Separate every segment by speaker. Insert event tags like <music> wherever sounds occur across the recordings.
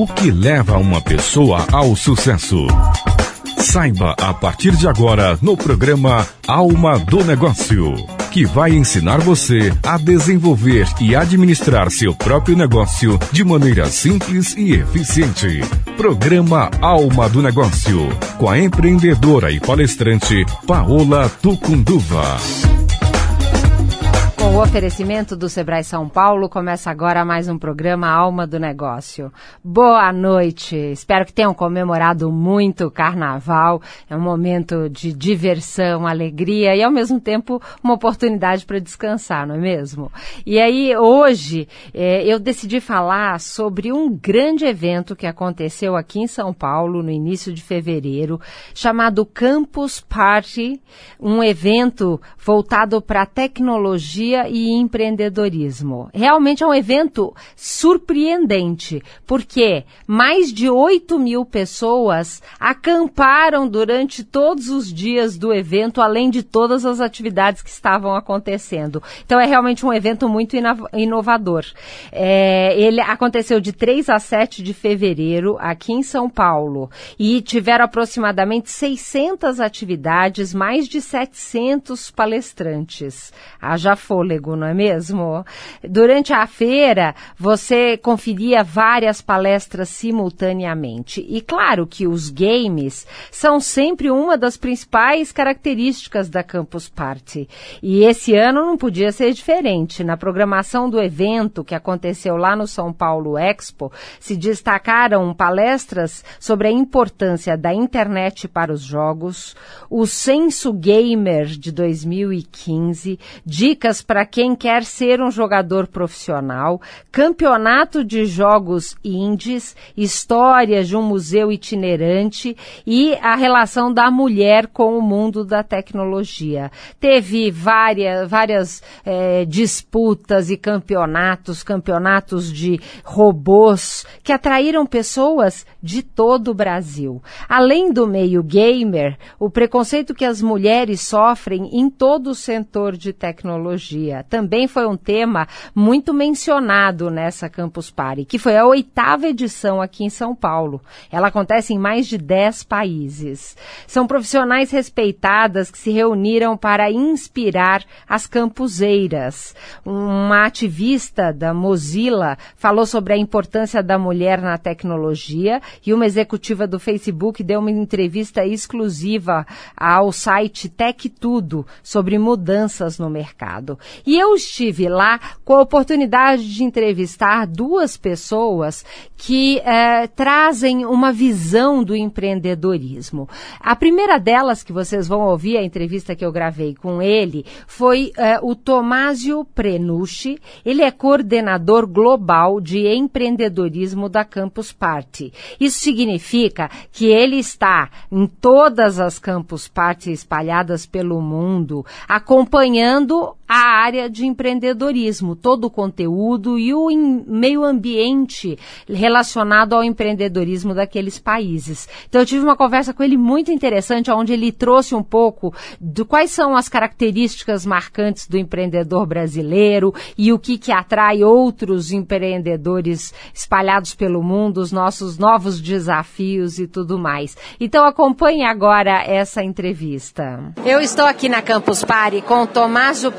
Speaker 1: O que leva uma pessoa ao sucesso? Saiba a partir de agora no programa Alma do Negócio, que vai ensinar você a desenvolver e administrar seu próprio negócio de maneira simples e eficiente. Programa Alma do Negócio, com a empreendedora e palestrante Paola Tucunduva.
Speaker 2: Com o oferecimento do Sebrae São Paulo, começa agora mais um programa Alma do Negócio. Boa noite. Espero que tenham comemorado muito o carnaval. É um momento de diversão, alegria e ao mesmo tempo uma oportunidade para descansar, não é mesmo? E aí, hoje, eh, eu decidi falar sobre um grande evento que aconteceu aqui em São Paulo no início de fevereiro, chamado Campus Party, um evento voltado para tecnologia e empreendedorismo. Realmente é um evento surpreendente, porque mais de 8 mil pessoas acamparam durante todos os dias do evento, além de todas as atividades que estavam acontecendo. Então é realmente um evento muito inovador. É, ele aconteceu de 3 a 7 de fevereiro aqui em São Paulo e tiveram aproximadamente 600 atividades, mais de 700 palestrantes. Haja fôlego, não é mesmo? Durante a feira, você conferia várias palestras simultaneamente. E claro que os games são sempre uma das principais características da Campus Party. E esse ano não podia ser diferente. Na programação do evento que aconteceu lá no São Paulo Expo, se destacaram palestras sobre a importância da internet para os jogos, o Censo Gamer de 2015, dicas para quem quer ser um jogador profissional, campeonato de jogos indies, histórias de um museu itinerante e a relação da mulher com o mundo da tecnologia. Teve várias, várias é, disputas e campeonatos, campeonatos de robôs que atraíram pessoas de todo o Brasil. Além do meio gamer, o preconceito que as mulheres sofrem em todo o setor de tecnologia também foi um tema muito mencionado nessa Campus Party, que foi a oitava edição aqui em São Paulo. Ela acontece em mais de dez países. São profissionais respeitadas que se reuniram para inspirar as campuseiras. Uma ativista da Mozilla falou sobre a importância da mulher na tecnologia e uma executiva do Facebook deu uma entrevista exclusiva ao site Tech Tudo sobre mudanças no mercado. E eu estive lá com a oportunidade de entrevistar duas pessoas que eh, trazem uma visão do empreendedorismo. A primeira delas, que vocês vão ouvir a entrevista que eu gravei com ele, foi eh, o Tomásio Prenucci. Ele é coordenador global de empreendedorismo da Campus Party. Isso significa que ele está em todas as Campus Party espalhadas pelo mundo, acompanhando a área de empreendedorismo, todo o conteúdo e o meio ambiente relacionado ao empreendedorismo daqueles países. Então eu tive uma conversa com ele muito interessante, onde ele trouxe um pouco de quais são as características marcantes do empreendedor brasileiro e o que que atrai outros empreendedores espalhados pelo mundo, os nossos novos desafios e tudo mais. Então acompanhe agora essa entrevista. Eu estou aqui na Campus Party com Tomásio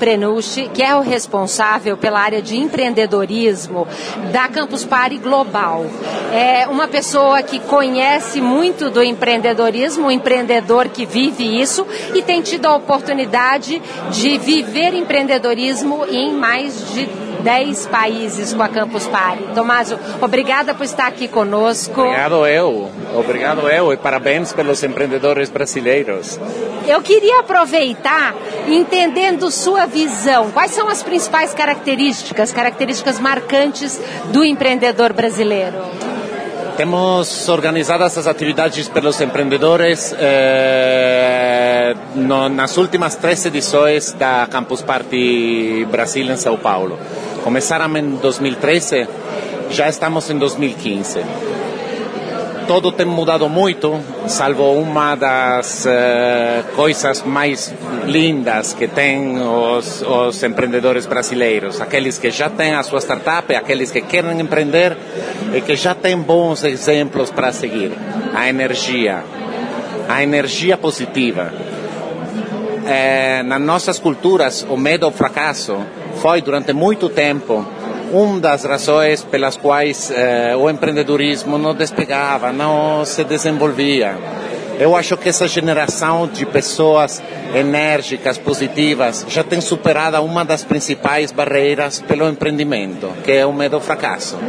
Speaker 2: Que é o responsável pela área de empreendedorismo da Campus Party Global. É uma pessoa que conhece muito do empreendedorismo, um empreendedor que vive isso e tem tido a oportunidade de viver empreendedorismo em mais de 10 países com a Campus Party. Tomaso, obrigada por estar aqui conosco.
Speaker 3: Obrigado eu, obrigado eu e parabéns pelos empreendedores brasileiros.
Speaker 2: Eu queria aproveitar entendendo sua visão. Quais são as principais características, características marcantes do empreendedor brasileiro?
Speaker 3: Temos organizadas as atividades pelos empreendedores eh, no, nas últimas três edições da Campus Party Brasil em São Paulo. Começaram em 2013, já estamos em 2015. Todo tem mudado muito, salvo uma das uh, coisas mais lindas que têm os, os empreendedores brasileiros, aqueles que já têm a sua startup, aqueles que querem empreender e que já têm bons exemplos para seguir. A energia, a energia positiva. É, nas nossas culturas, o medo ao fracasso foi durante muito tempo uma das razões pelas quais eh, o empreendedorismo não despegava, não se desenvolvia. Eu acho que essa geração de pessoas enérgicas, positivas, já tem superado uma das principais barreiras pelo empreendimento, que é o medo ao fracasso.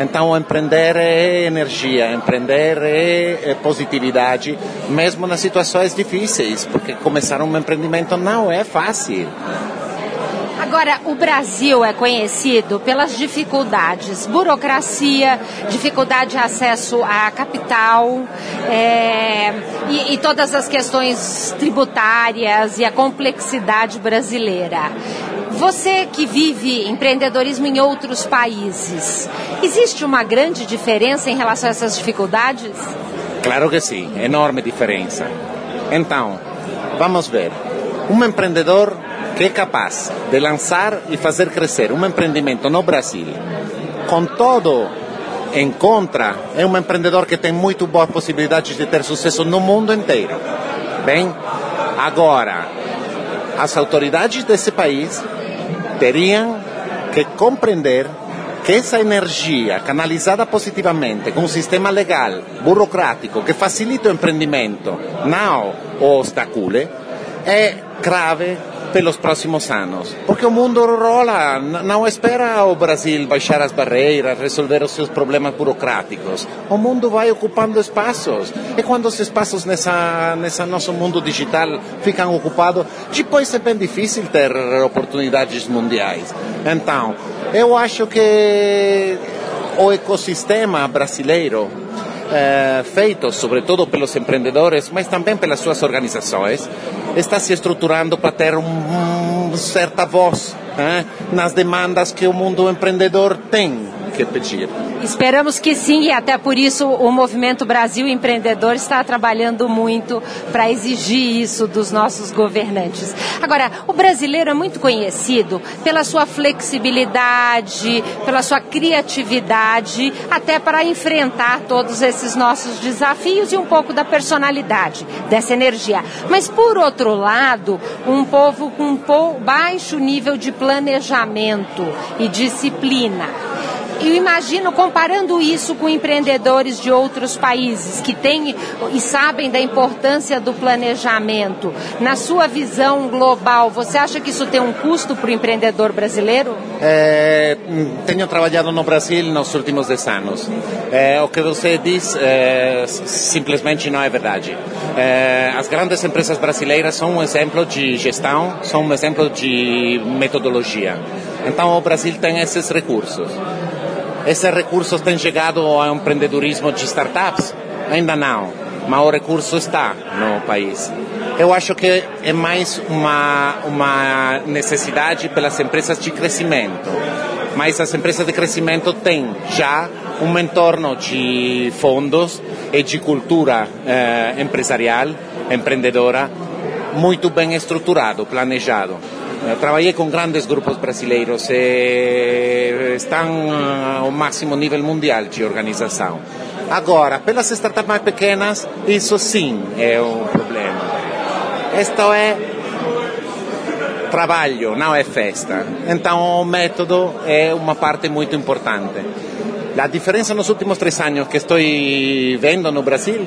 Speaker 3: Então, empreender é energia, empreender é, é positividade, mesmo nas situações difíceis, porque começar um empreendimento não é fácil.
Speaker 2: Agora, o Brasil é conhecido pelas dificuldades, burocracia, dificuldade de acesso à capital é, e, e todas as questões tributárias e a complexidade brasileira. Você que vive empreendedorismo em outros países, existe uma grande diferença em relação a essas dificuldades?
Speaker 3: Claro que sim, enorme diferença. Então, vamos ver. Um empreendedor que é capaz de lançar e fazer crescer um empreendimento no Brasil, com todo em contra, é um empreendedor que tem muito boas possibilidades de ter sucesso no mundo inteiro. Bem, agora, as autoridades desse país teriam que compreender que essa energia canalizada positivamente com um sistema legal, burocrático, que facilita o empreendimento, não o obstacule, é grave pelos próximos anos. Porque o mundo rola, não espera o Brasil baixar as barreiras, resolver os seus problemas burocráticos. O mundo vai ocupando espaços. E quando os espaços nessa, nesse nosso mundo digital ficam ocupados, depois é bem difícil ter oportunidades mundiais. Então, eu acho que o ecossistema brasileiro eh, feito sobretudo pelos empreendedores, mas também pelas suas organizações, está se estruturando para ter uma certa voz eh, nas demandas que o mundo empreendedor tem que pedir.
Speaker 2: Esperamos que sim, e até por isso o Movimento Brasil Empreendedor está trabalhando muito para exigir isso dos nossos governantes. Agora, o brasileiro é muito conhecido pela sua flexibilidade, pela sua criatividade, até para enfrentar todos esses nossos desafios e um pouco da personalidade, dessa energia. Mas, por outro lado, um povo com um baixo nível de planejamento e disciplina eu imagino comparando isso com empreendedores de outros países que têm e sabem da importância do planejamento. Na sua visão global, você acha que isso tem um custo para o empreendedor brasileiro?
Speaker 3: É, tenho trabalhado no Brasil nos últimos 10 anos. É, o que você diz é, simplesmente não é verdade. É, as grandes empresas brasileiras são um exemplo de gestão, são um exemplo de metodologia. Então o Brasil tem esses recursos. Esses recursos têm chegado ao empreendedorismo de startups? Ainda não, mas o recurso está no país. Eu acho que é mais uma, uma necessidade pelas empresas de crescimento. Mas as empresas de crescimento têm já um entorno de fundos e de cultura eh, empresarial, empreendedora, muito bem estruturado, planejado. Eh, trabalhei com grandes grupos brasileiros e estão ao máximo nível mundial de organização. Agora, pelas startups mais pequenas, isso sim é um problema. Isto é trabalho, não é festa. Então, o método é uma parte muito importante. A diferença nos últimos três anos que estou vendo no Brasil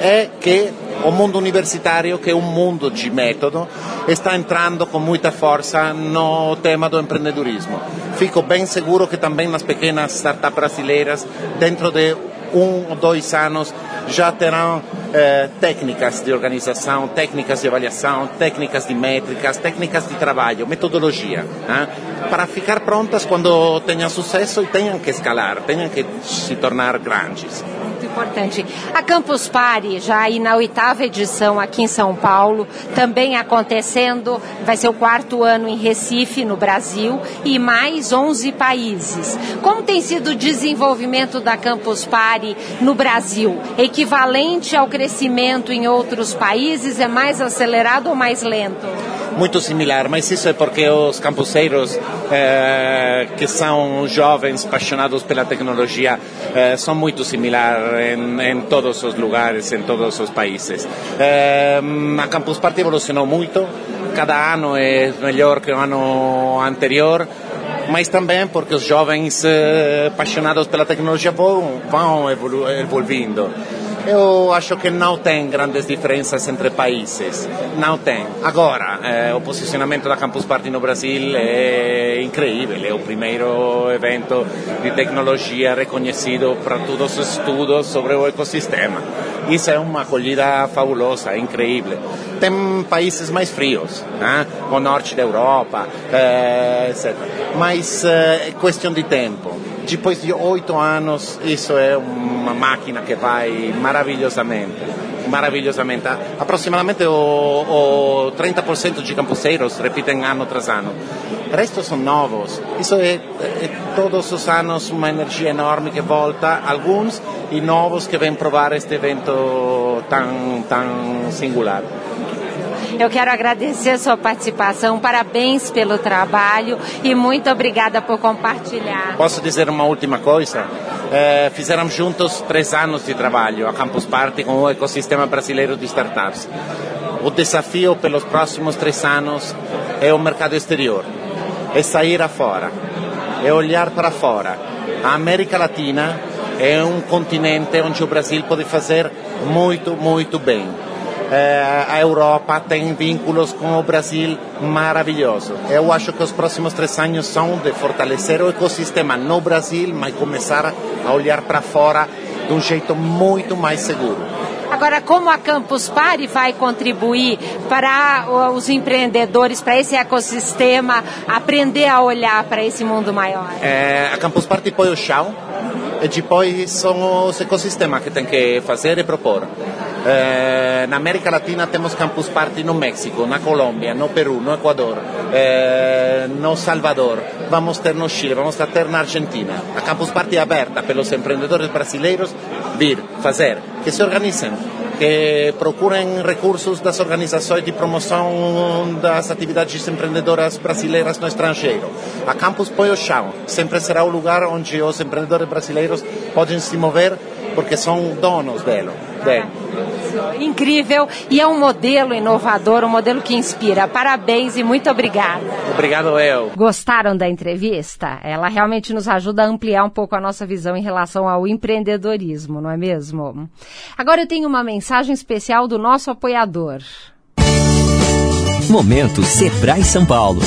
Speaker 3: é que o mundo universitário, que é um mundo de método, está entrando com muita força no tema do empreendedorismo. Fico bem seguro que também nas pequenas startups brasileiras, dentro de um ou dois anos, já terão eh, técnicas de organização, técnicas de avaliação, técnicas de métricas, técnicas de trabalho, metodologia, né? para ficar prontas quando tenham sucesso e tenham que escalar, tenham que se tornar grandes.
Speaker 2: Importante. A Campus Party, já aí na oitava edição aqui em São Paulo, também acontecendo, vai ser o quarto ano em Recife, no Brasil, e mais 11 países. Como tem sido o desenvolvimento da Campus Party no Brasil? Equivalente ao crescimento em outros países? É mais acelerado ou mais lento?
Speaker 3: Muito similar, mas isso é porque os campuseiros, eh, que são jovens apaixonados pela tecnologia, eh, são muito similares em, em, todos os lugares, em todos os países. Eh, a Campus Party evolucionou muito, cada ano é melhor que o ano anterior mas também porque os jovens apaixonados pela tecnologia vão, vão evoluindo. Eu acho que não tem grandes diferenças entre países, não tem. Agora, eh, o posicionamento da Campus Party no Brasil é incrível, é o primeiro evento de tecnologia reconhecido para todos os estudos sobre o ecossistema. Isso é uma acolhida fabulosa, incrível. Tem países mais frios, né? o norte da Europa, eh, etc. Mas eh, é questão de tempo depois de oito anos, isso é uma máquina que vai maravilhosamente. Maravilhosamente. Aproximadamente o, o 30% de campuseiros repetem ano tras ano. O resto são novos. Isso é, é todos os anos uma energia enorme que volta, alguns e novos que vêm provar este evento tão, tão singular.
Speaker 2: Eu quero agradecer a sua participação, parabéns pelo trabalho e muito obrigada por compartilhar.
Speaker 3: Posso dizer uma última coisa? É, fizemos juntos três anos de trabalho, a Campus Party, com o ecossistema brasileiro de startups. O desafio pelos próximos três anos é o mercado exterior, é sair afora, é olhar para fora. A América Latina é um continente onde o Brasil pode fazer muito, muito bem eh, a Europa tem vínculos com o Brasil maravilhoso. Eu acho que os próximos três anos são de fortalecer o ecossistema no Brasil, mas começar a olhar para fora de um jeito muito mais seguro.
Speaker 2: Agora, como a Campus Party vai contribuir para os empreendedores, para esse ecossistema, aprender a olhar para esse mundo maior?
Speaker 3: É, a Campus Party põe o chão e depois são os ecossistemas que tem que fazer e propor. Eh, na América Latina temos Campus Party no México, na Colômbia, no Peru, no Equador, eh, no Salvador, vamos ter no Chile, vamos ter na Argentina. A Campus Party é aberta pelos empreendedores brasileiros vir, fazer, que se organizem, que procurem recursos das organizações de promoção das atividades empreendedoras brasileiras no estrangeiro. A Campus põe o chão, sempre será o lugar onde os empreendedores brasileiros podem se mover porque são donos dele. Dele.
Speaker 2: Incrível e é um modelo inovador, um modelo que inspira. Parabéns e muito obrigada.
Speaker 3: Obrigado eu.
Speaker 2: Gostaram da entrevista? Ela realmente nos ajuda a ampliar um pouco a nossa visão em relação ao empreendedorismo, não é mesmo? Agora eu tenho uma mensagem especial do nosso apoiador.
Speaker 4: Momento Sebrae São Paulo.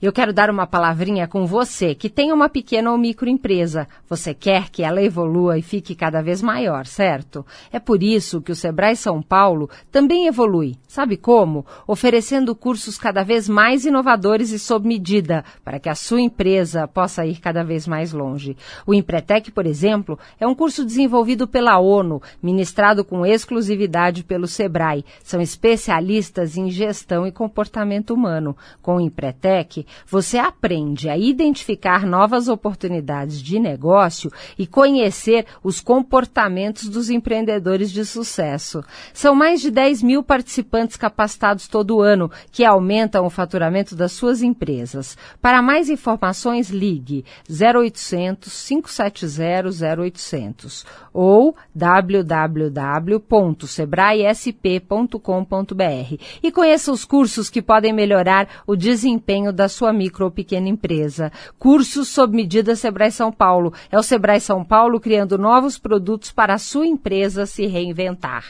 Speaker 2: Eu quero dar uma palavrinha com você que tem uma pequena ou microempresa. Você quer que ela evolua e fique cada vez maior, certo? É por isso que o Sebrae São Paulo também evolui. Sabe como? Oferecendo cursos cada vez mais inovadores e sob medida, para que a sua empresa possa ir cada vez mais longe. O Empretec, por exemplo, é um curso desenvolvido pela ONU, ministrado com exclusividade pelo Sebrae. São especialistas em gestão e comportamento humano. Com o Empretec, você aprende a identificar novas oportunidades de negócio e conhecer os comportamentos dos empreendedores de sucesso. São mais de 10 mil participantes capacitados todo ano que aumentam o faturamento das suas empresas. Para mais informações, ligue 0800 570 0800 ou www.sebraesp.com.br e conheça os cursos que podem melhorar o desempenho da sua micro ou pequena empresa. Cursos sob medida Sebrae São Paulo. É o Sebrae São Paulo criando novos produtos para a sua empresa se reinventar.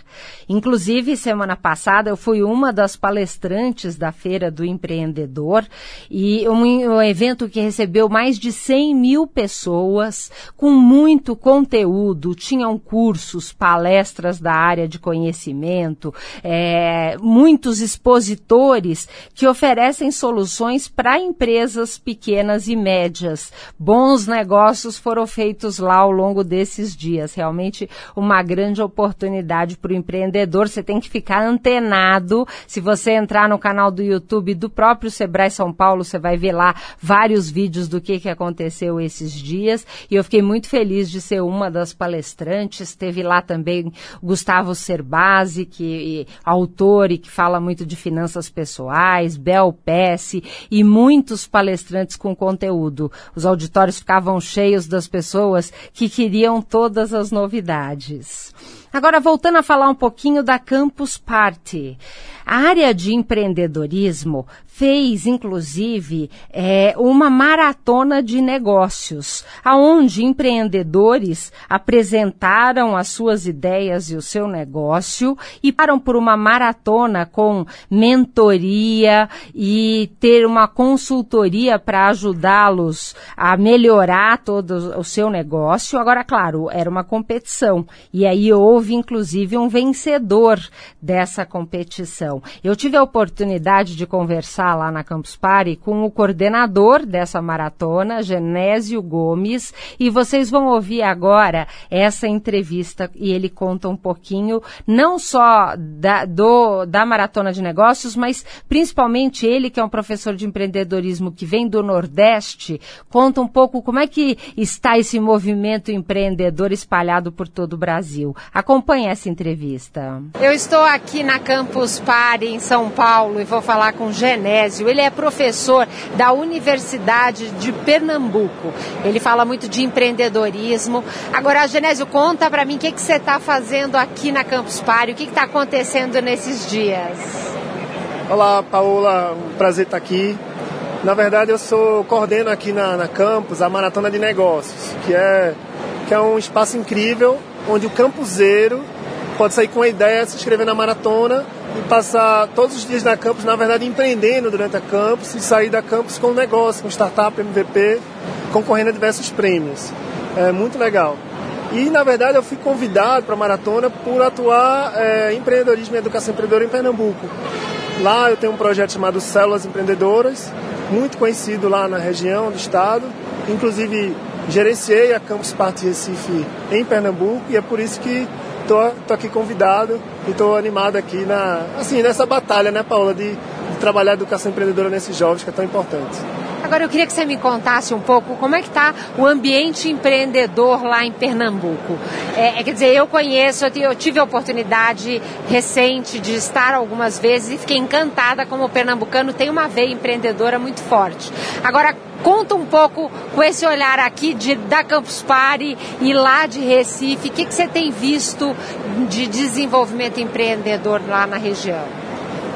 Speaker 2: Inclusive, semana passada eu fui uma das palestrantes da Feira do Empreendedor e um, um evento que recebeu mais de 100 mil pessoas com muito conteúdo. Tinham cursos, palestras da área de conhecimento, é, muitos expositores que oferecem soluções para empresas pequenas e médias. Bons negócios foram feitos lá ao longo desses dias. Realmente uma grande oportunidade para o empreendedor. Você tem que ficar antenado. Se você entrar no canal do YouTube do próprio Sebrae São Paulo, você vai ver lá vários vídeos do que, que aconteceu esses dias. E eu fiquei muito feliz de ser uma das palestrantes. Teve lá também Gustavo Cerbasi, que é autor e que fala muito de finanças pessoais, Bel Pesce e muitos palestrantes com conteúdo. Os auditórios ficavam cheios das pessoas que queriam todas as novidades. Agora, voltando a falar um pouquinho da Campus Party. A área de empreendedorismo fez, inclusive, é, uma maratona de negócios, aonde empreendedores apresentaram as suas ideias e o seu negócio e param por uma maratona com mentoria e ter uma consultoria para ajudá-los a melhorar todo o seu negócio. Agora, claro, era uma competição e aí houve, inclusive, um vencedor dessa competição. Eu tive a oportunidade de conversar lá na Campus Party com o coordenador dessa maratona, Genésio Gomes, e vocês vão ouvir agora essa entrevista e ele conta um pouquinho não só da, do, da maratona de negócios, mas principalmente ele, que é um professor de empreendedorismo que vem do Nordeste, conta um pouco como é que está esse movimento empreendedor espalhado por todo o Brasil. Acompanhe essa entrevista. Eu estou aqui na Campus Party em São Paulo e vou falar com Genésio. Ele é professor da Universidade de Pernambuco. Ele fala muito de empreendedorismo. Agora, Genésio, conta para mim o que, que você está fazendo aqui na Campus Party, o que está acontecendo nesses dias.
Speaker 5: Olá, Paola, um prazer estar aqui. Na verdade, eu sou coordeno aqui na, na campus a Maratona de Negócios, que é, que é um espaço incrível onde o campuseiro pode sair com a ideia de se inscrever na maratona e passar todos os dias na campus, na verdade, empreendendo durante a campus e sair da campus com um negócio, com startup, MVP, concorrendo a diversos prêmios. É muito legal. E, na verdade, eu fui convidado para a maratona por atuar é, em empreendedorismo e educação empreendedora em Pernambuco. Lá eu tenho um projeto chamado Células Empreendedoras, muito conhecido lá na região do estado. Inclusive, gerenciei a Campus Party Recife em Pernambuco e é por isso que tô, tô aqui convidado e tô animado aqui na, assim, nessa batalha, né, Paula, de, de trabalhar a educação empreendedora nesses jovens que é tão importante.
Speaker 2: Agora eu queria que você me contasse um pouco como é que está o ambiente empreendedor lá em Pernambuco. É, é, quer dizer, eu conheço, eu, tive a oportunidade recente de estar algumas vezes e fiquei encantada como o pernambucano tem uma veia empreendedora muito forte. Agora, conta um pouco com esse olhar aqui de, da Campus Party e lá de Recife, o que, que você tem visto de desenvolvimento empreendedor lá na região?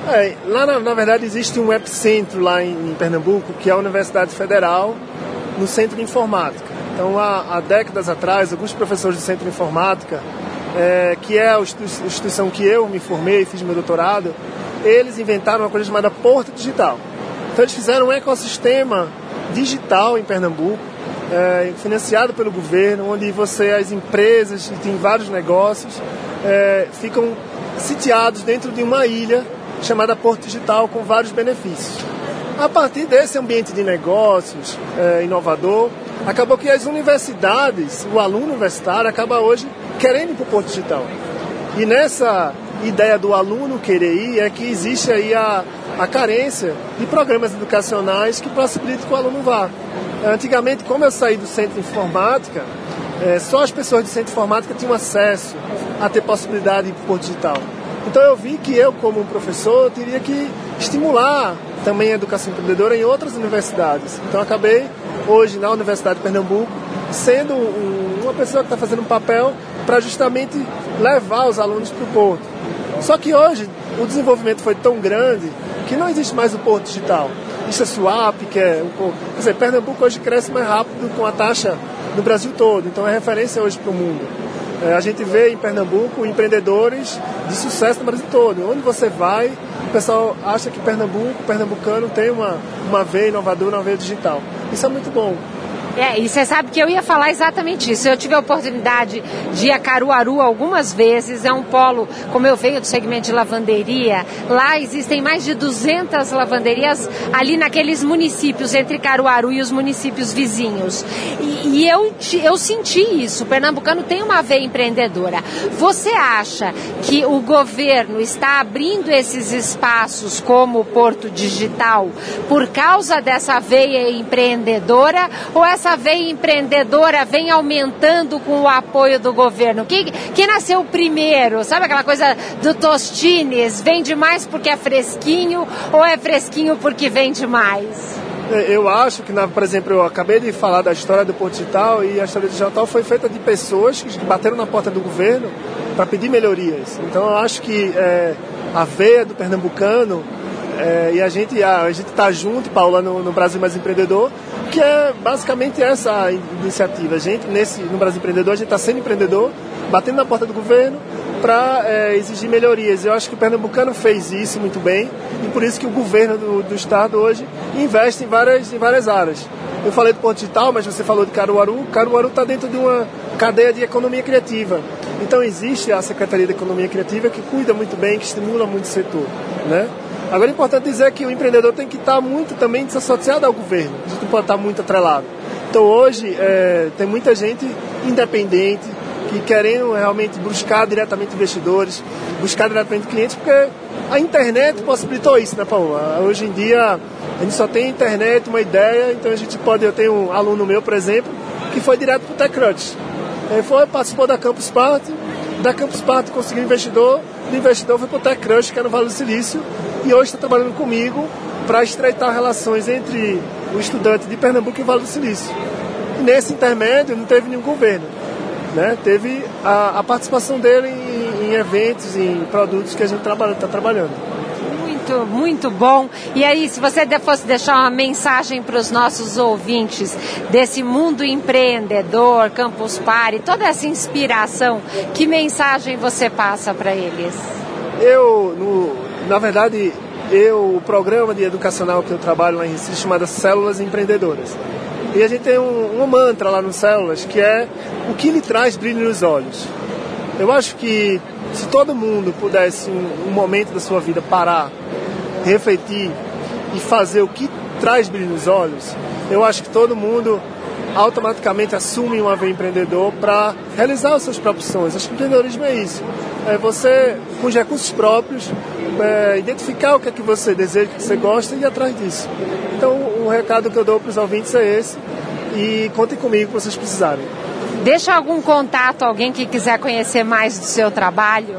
Speaker 5: É, lá na, na, verdade existe um epicentro lá em, em, Pernambuco, que é a Universidade Federal, no Centro de Informática. Então, há, há décadas atrás, alguns professores do Centro de Informática, é, que é a instituição que eu me formei e fiz meu doutorado, eles inventaram uma coisa chamada Porto Digital. Então, eles fizeram um ecossistema digital em Pernambuco, é, financiado pelo governo, onde você, as empresas, tem vários negócios, é, ficam sitiados dentro de uma ilha chamada Porto Digital, com vários benefícios. A partir desse ambiente de negócios é, inovador, acabou que as universidades, o aluno universitário, acaba hoje querendo ir para o Porto Digital. E nessa ideia do aluno querer ir é que existe aí a, a carência de programas educacionais que possibilitam que o aluno vá. Antigamente, como eu saí do centro de informática, é, só as pessoas do centro de informática tinham acesso a ter possibilidade de ir para o Porto Digital. Então eu vi que eu, como professor, teria que estimular também a educação empreendedora em outras universidades. Então acabei hoje na Universidade de Pernambuco sendo um, uma pessoa que está fazendo um papel para justamente levar os alunos para o porto. Só que hoje o desenvolvimento foi tão grande que não existe mais o porto digital. Isso é swap, que é um pouco. Quer dizer, Pernambuco hoje cresce mais rápido com a taxa no Brasil todo, então é referência hoje para o mundo. É, a gente vê em Pernambuco empreendedores de sucesso no Brasil todo. Onde você vai, o pessoal acha que Pernambuco, pernambucano, tem uma, uma veia inovadora, uma veia digital. Isso é muito bom.
Speaker 2: É, e você sabe que eu ia falar exatamente isso. Eu tive a oportunidade de ir a Caruaru algumas vezes, é um polo, como eu venho do segmento de lavanderia, lá existem mais de 200 lavanderias ali naqueles municípios, entre Caruaru e os municípios vizinhos. E, e eu, eu senti isso, o pernambucano tem uma veia empreendedora. Você acha que o governo está abrindo esses espaços como o Porto Digital por causa dessa veia empreendedora ou essa essa veia empreendedora vem aumentando com o apoio do governo? Quem, quem nasceu primeiro? Sabe aquela coisa do Tostines? Vende mais porque é fresquinho ou é fresquinho porque vende mais?
Speaker 5: É, eu acho que, por exemplo, eu acabei de falar da história do Porto Digital e a história do digital foi feita de pessoas que bateram na porta do governo para pedir melhorias. Então eu acho que é, a veia do pernambucano é, e a gente a, a gente está junto, Paula, no, no Brasil Mais Empreendedor, que é basicamente essa iniciativa. A gente, nesse, no Brasil Empreendedor, a gente está sendo empreendedor, batendo na porta do governo para é, exigir melhorias. Eu acho que o pernambucano fez isso muito bem e por isso que o governo do, do estado hoje investe em várias, em várias áreas. Eu falei do ponto digital, mas você falou de Caruaru. Caruaru está dentro de uma cadeia de economia criativa. Então existe a Secretaria de Economia Criativa que cuida muito bem, que estimula muito o setor. Né? Agora é importante dizer que o empreendedor tem que estar muito também desassociado ao governo, gente não pode estar muito atrelado. Então hoje é, tem muita gente independente que querendo realmente buscar diretamente investidores, buscar diretamente clientes, porque a internet possibilitou isso, né, Paulo? Hoje em dia a gente só tem internet, uma ideia, então a gente pode. Eu tenho um aluno meu, por exemplo, que foi direto para o TechCrunch. Ele foi, participou da Campus Party, da Campus Party conseguiu investidor, do investidor foi para o TechCrunch, que é no Vale do Silício, e hoje está trabalhando comigo para estreitar relações entre o estudante de Pernambuco e Vale do Silício. E nesse intermédio não teve nenhum governo, né? teve a, a participação dele em, em, eventos, em produtos que a gente está trabalhando.
Speaker 2: Muito, muito bom. E aí, se você fosse deixar uma mensagem para os nossos ouvintes desse mundo empreendedor, Campus Party, toda essa inspiração, que mensagem você passa para eles?
Speaker 5: Eu, no, na verdade, eu, o programa de educacional que eu trabalho lá em Recife chamado Células Empreendedoras. E a gente tem um, mantra lá no Células que é o que lhe traz brilho nos olhos. Eu acho que se todo mundo pudesse um, um momento da sua vida parar, refletir e fazer o que traz brilho nos olhos, eu acho que todo mundo automaticamente assume uma veia empreendedor para realizar os seus próprios sonhos. Acho que empreendedorismo é isso. É você, com os recursos próprios, é, identificar o que é que você deseja, o que você gosta e ir atrás disso. Então, o recado que eu dou para os ouvintes é esse. E contem comigo se vocês precisarem.
Speaker 2: Deixa algum contato, alguém que quiser conhecer mais do seu trabalho?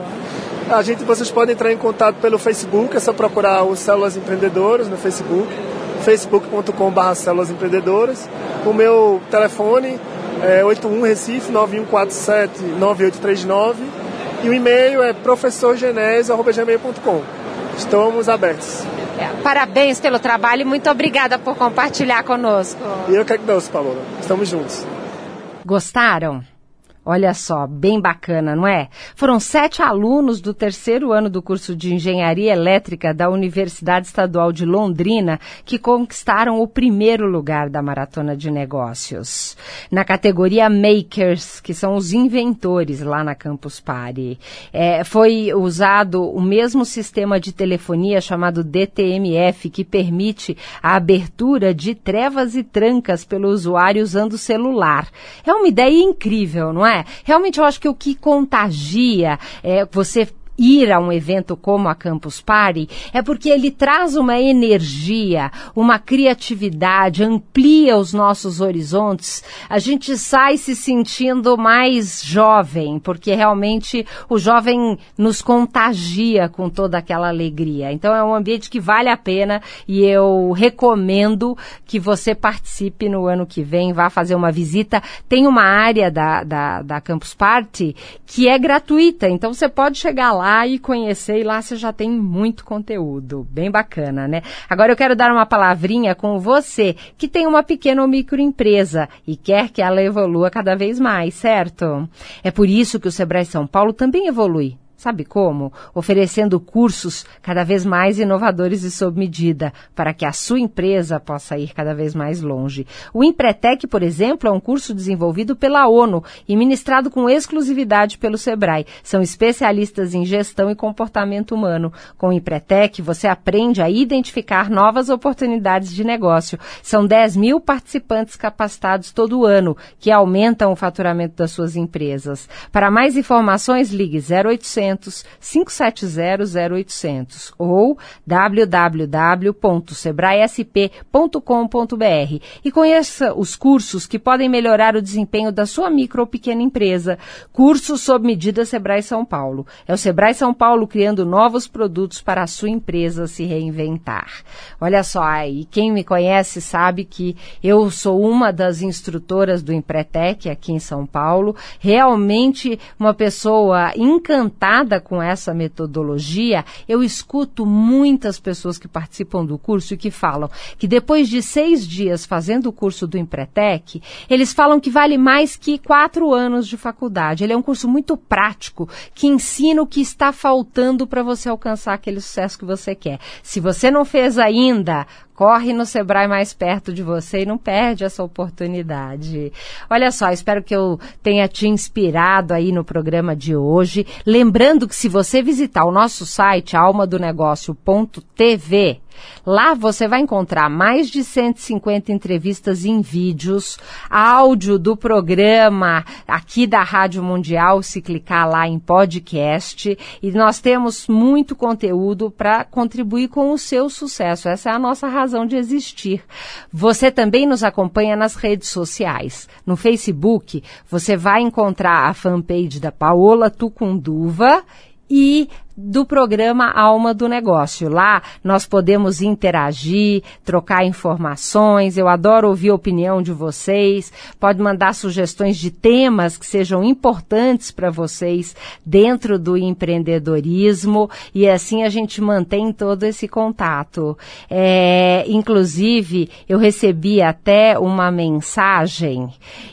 Speaker 5: A gente, vocês podem entrar em contato pelo Facebook, é só procurar o Células Empreendedoras no Facebook, facebook.com.br Células Empreendedoras. O meu telefone é 81 Recife 9147 9839 e o e-mail é professorgenésio.gmail.com. Estamos abertos.
Speaker 2: É, parabéns pelo trabalho e muito obrigada por compartilhar conosco.
Speaker 5: E eu que agradeço, Paloma. Estamos juntos.
Speaker 2: Gostaram? Olha só, bem bacana, não é? Foram sete alunos do terceiro ano do curso de Engenharia Elétrica da Universidade Estadual de Londrina que conquistaram o primeiro lugar da Maratona de Negócios. Na categoria Makers, que são os inventores lá na Campus Party. É, foi usado o mesmo sistema de telefonia chamado DTMF, que permite a abertura de trevas e trancas pelo usuário usando o celular. É uma ideia incrível, não é? É? Realmente eu acho que o que contagia é você ir a um evento como a Campus Party é porque ele traz uma energia, uma criatividade, amplia os nossos horizontes. A gente sai se sentindo mais jovem, porque realmente o jovem nos contagia com toda aquela alegria. Então é um ambiente que vale a pena e eu recomendo que você participe no ano que vem, vá fazer uma visita. Tem uma área da, da, da Campus Party que é gratuita, então você pode chegar lá lá e conhecer, e lá você já tem muito conteúdo. Bem bacana, né? Agora eu quero dar uma palavrinha com você que tem uma pequena ou microempresa e quer que ela evolua cada vez mais, certo? É por isso que o Sebrae São Paulo também evolui Sabe como? Oferecendo cursos cada vez mais inovadores e sob medida, para que a sua empresa possa ir cada vez mais longe. O Empretec, por exemplo, é um curso desenvolvido pela ONU e ministrado com exclusividade pelo Sebrae. São especialistas em gestão e comportamento humano. Com o Empretec, você aprende a identificar novas oportunidades de negócio. São 10 mil participantes capacitados todo ano, que aumentam o faturamento das suas empresas. Para mais informações, ligue 0800 0800 570 0800 ou www.sebraesp.com.br e conheça os cursos que podem melhorar o desempenho da sua micro ou pequena empresa. Cursos sob medida Sebrae São Paulo. É o Sebrae São Paulo criando novos produtos para a sua empresa se reinventar. Olha só, aí quem me conhece sabe que eu sou uma das instrutoras do Empretec aqui em São Paulo. Realmente uma pessoa encantada com essa metodologia, eu escuto muitas pessoas que participam do curso e que falam que depois de seis dias fazendo o curso do Empretec, eles falam que vale mais que quatro anos de faculdade. Ele é um curso muito prático que ensina o que está faltando para você alcançar aquele sucesso que você quer. Se você não fez ainda, corre no Sebrae mais perto de você e não perde essa oportunidade. Olha só, espero que eu tenha te inspirado aí no programa de hoje. Lembrando que se você visitar o nosso site almadonegócio.tv, Lá você vai encontrar mais de 150 entrevistas em vídeos, áudio do programa aqui da Rádio Mundial, se clicar lá em podcast. E nós temos muito conteúdo para contribuir com o seu sucesso. Essa é a nossa razão de existir. Você também nos acompanha nas redes sociais. No Facebook, você vai encontrar a fanpage da Paola Tucunduva e do programa Alma do Negócio. Lá nós podemos interagir, trocar informações. Eu adoro ouvir a opinião de vocês. Pode mandar sugestões de temas que sejam importantes para vocês dentro do empreendedorismo e assim a gente mantém todo esse contato. É, inclusive, eu recebi até uma mensagem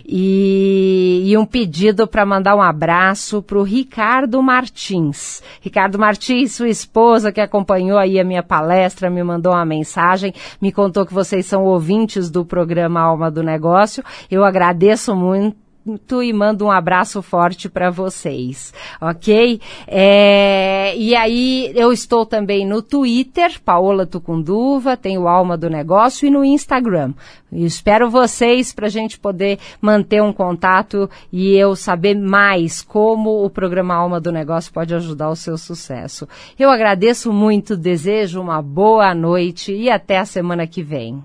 Speaker 2: e, e um pedido para mandar um abraço para o Ricardo Martins. Ricardo Ricardo Martins, sua esposa, que acompanhou aí a minha palestra, me mandou uma mensagem, me contou que vocês são ouvintes do programa Alma do Negócio. Eu agradeço muito e mando um abraço forte para vocês, ok? É, e aí eu estou também no Twitter, Paola Tucunduva, tenho Alma do Negócio e no Instagram. Espero vocês para a gente poder manter um contato e eu saber mais como o programa Alma do Negócio pode ajudar o seu sucesso. Eu agradeço muito, desejo uma boa noite e até a semana que vem.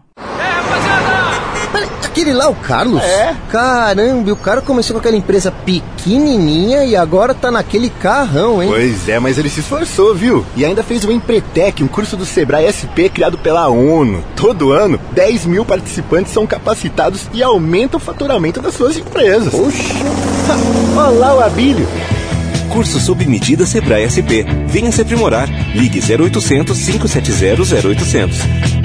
Speaker 2: Rapaziada!
Speaker 6: Aquele lá, o Carlos?
Speaker 7: É.
Speaker 6: Caramba, o cara começou com aquela empresa pequenininha e agora tá naquele carrão, hein?
Speaker 7: Pois é, mas ele se esforçou, viu? E ainda fez o Empretec, um curso do Sebrae SP criado pela ONU. Todo ano, 10 mil participantes são capacitados e aumentam o faturamento das suas empresas.
Speaker 6: Poxa! <laughs>
Speaker 7: Olha lá o Abílio.
Speaker 4: Curso sob medida Sebrae SP. Venha se aprimorar. Ligue 0800 570 0800.